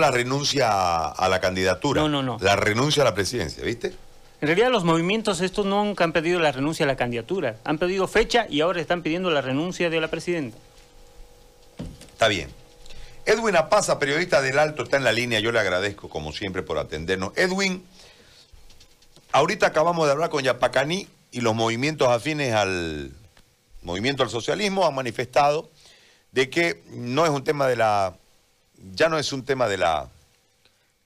la renuncia a la candidatura. No, no, no. La renuncia a la presidencia, ¿viste? En realidad los movimientos estos nunca han pedido la renuncia a la candidatura. Han pedido fecha y ahora están pidiendo la renuncia de la presidenta. Está bien. Edwin Apaza, periodista del Alto, está en la línea. Yo le agradezco, como siempre, por atendernos. Edwin, ahorita acabamos de hablar con Yapacaní y los movimientos afines al movimiento al socialismo han manifestado de que no es un tema de la ya no es un tema de la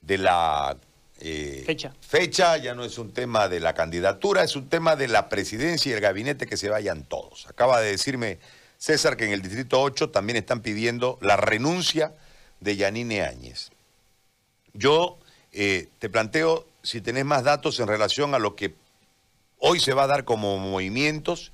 de la eh, fecha. fecha, ya no es un tema de la candidatura, es un tema de la presidencia y el gabinete que se vayan todos. Acaba de decirme César que en el Distrito 8 también están pidiendo la renuncia de Yanine Áñez. Yo eh, te planteo si tenés más datos en relación a lo que hoy se va a dar como movimientos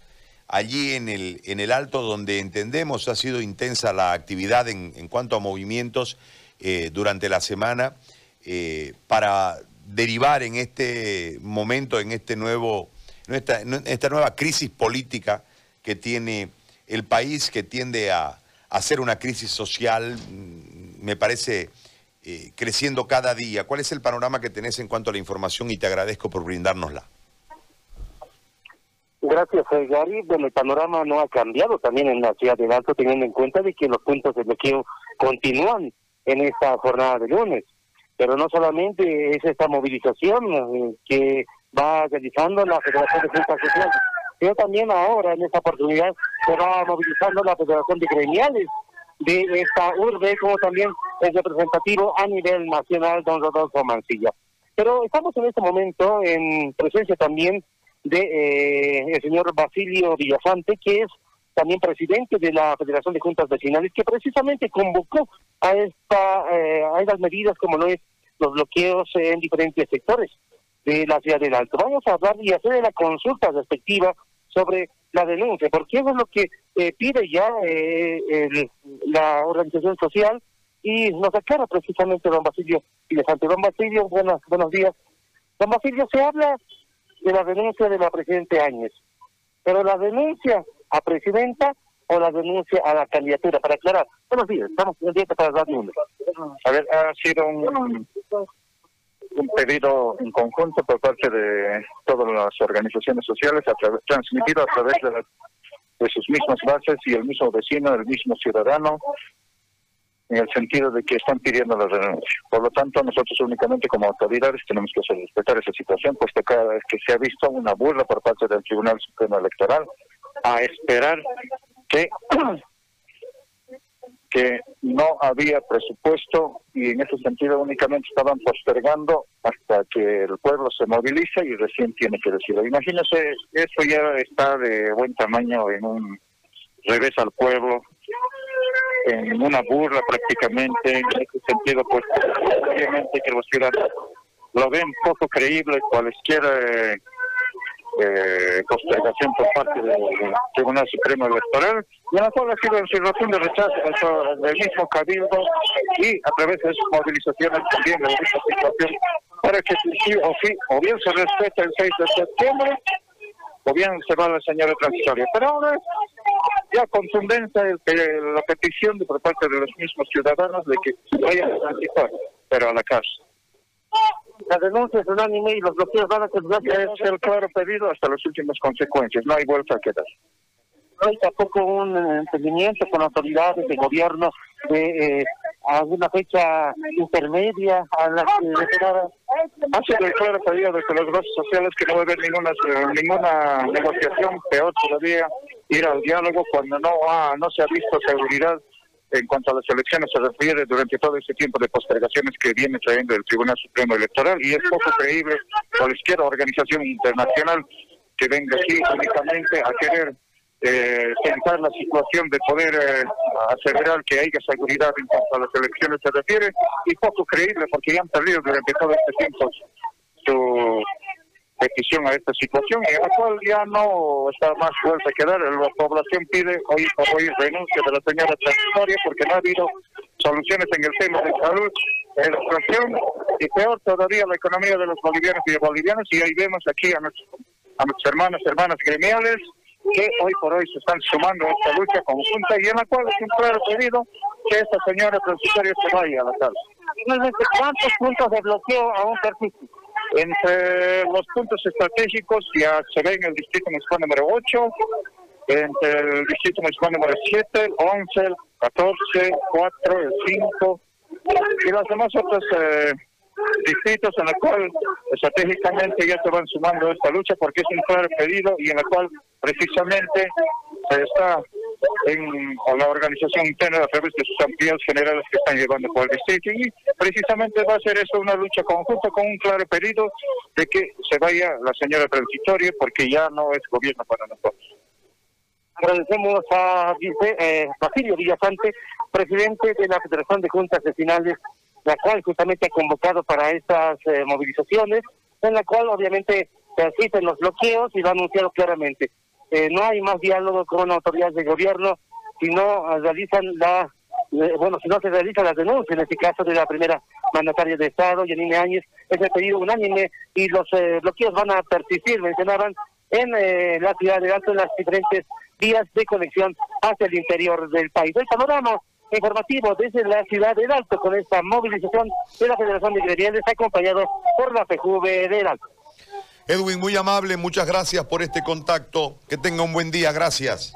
allí en el, en el Alto, donde entendemos ha sido intensa la actividad en, cuanto a movimientos eh, durante la semana, eh, para derivar en este momento, en este nuevo, en esta, nueva crisis política que tiene el país, que tiende a, a ser una crisis social, mm, me parece eh, creciendo cada día. ¿Cuál es el panorama que tenés en cuanto a la información? Y te agradezco por brindárnosla. Gracias, Gary. Bueno, el panorama no ha cambiado también en la ciudad de Alto, teniendo en cuenta de que los puntos de bloqueo continúan en esta jornada de lunes. Pero no solamente es esta movilización eh, que va realizando la Federación de Juntas Sociales, sino también ahora, en esta oportunidad, se va movilizando la Federación de Gremiales de esta urbe, como también el representativo a nivel nacional, don Rodolfo Mancilla. Pero estamos en este momento en presencia también de eh, el señor Basilio Villafante, que es también presidente de la Federación de Juntas Vecinales, que precisamente convocó a esta eh, a estas medidas como lo es los bloqueos en diferentes sectores de la ciudad del Alto. Vamos a hablar y hacer la consulta respectiva sobre la denuncia, porque eso es lo que eh, pide ya la organización social y nos aclara precisamente don Basilio Villafante. Don Basilio, buenos, buenos días. Don Basilio, se habla de la denuncia de la presidenta Áñez. Pero la denuncia a presidenta o la denuncia a la candidatura, para aclarar. Buenos días, estamos en para dar A ver, ha sido un, pedido en conjunto por parte de todas las organizaciones sociales, transmitido a través de sus mismas bases y el mismo vecino, el mismo ciudadano, en el sentido de que están pidiendo la renuncia. Por lo tanto, nosotros únicamente como autoridades tenemos que hacer respetar esa situación, puesto cada vez que se ha visto una burla por parte del Tribunal Supremo Electoral, a esperar que, que no había presupuesto y en ese sentido únicamente estaban postergando hasta que el pueblo se moviliza y recién tiene que decirlo. Imagínese, eso ya está de buen tamaño en un revés al pueblo, en una burla prácticamente, en ese sentido, pues obviamente que los ciudadanos lo ven poco creíble cualquier eh, eh, postergación por parte del Tribunal Supremo Electoral, y en la cual ha sido en situación de rechazo del mismo Cabildo y a través de sus movilizaciones también de esta situación, para que sí o sí, o bien se respeta el 6 de septiembre, o bien se va la señora transitoria. Pero ahora ya contundente la petición de por parte de los mismos ciudadanos de que vayan a transitar, pero a la casa. La denuncia es unánime y los bloqueos van a Es el claro pedido hasta las últimas consecuencias, no hay vuelta a quedar. No hay tampoco un entendimiento con autoridades de gobierno de eh, alguna fecha intermedia a la que ha sido el claro pedido desde los grupos sociales que no va a haber ninguna, ninguna negociación, peor todavía ir al diálogo cuando no, ha, no se ha visto seguridad en cuanto a las elecciones se refiere durante todo este tiempo de postergaciones que viene trayendo el Tribunal Supremo Electoral y es poco creíble cualquier organización internacional que venga aquí únicamente a querer eh, la situación de poder eh, asegurar que haya seguridad en cuanto a las elecciones se refiere y poco creíble porque ya han perdido durante todo este tiempo petición a esta situación y en la cual ya no está más fuerte que dar. La población pide hoy por hoy renuncia de la señora transitoria porque no ha habido soluciones en el tema de salud, educación y peor todavía la economía de los bolivianos y de bolivianos y ahí vemos aquí a nuestros, hermanos, hermanas gremiales que hoy por hoy se están sumando a esta lucha conjunta y en la cual es un claro pedido que esta señora transitoria se vaya a la cárcel. ¿cuántos puntos de bloqueo aún persisten? Entre los puntos estratégicos ya se ve en el distrito municipal número 8, entre el distrito municipal número 7, el 11, el 14, 4, el 5 y los demás otros eh, distritos en los cuales estratégicamente ya se van sumando esta lucha porque es un claro pedido y en la cual precisamente se está en la organización interna a través de sus asambleas generales que están llevando por el distrito y precisamente va a ser eso una lucha conjunta con un claro pedido de que se vaya la señora transitoria porque ya no es gobierno para nosotros. Agradecemos a Vice- eh, Basilio Villasante, presidente de la Federación de Juntas Vecinales, la cual justamente ha convocado para estas eh, movilizaciones, en la cual obviamente se asisten los bloqueos y lo ha anunciado claramente. Eh, no hay más diálogo con autoridades de gobierno si no eh, realizan la, eh, bueno, si no se realiza la denuncia, en este caso de la primera mandataria de Estado, Yanine Áñez, es el pedido unánime y los eh, bloqueos van a persistir, mencionaban, en eh, la ciudad de Alto, en las diferentes vías de conexión hacia el interior del país. El panorama informativo desde la ciudad del Alto con esta movilización de la Federación de Gremiales acompañado por la PJV del Alto. Edwin, muy amable, muchas gracias por este contacto. Que tenga un buen día, gracias.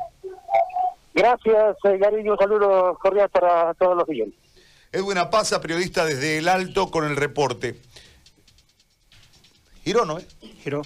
Gracias, eh, Gary, y un saludo cordial para todos los siguientes. Edwin Apaza, periodista desde El Alto, con el reporte. Giró, ¿no? eh? Giró.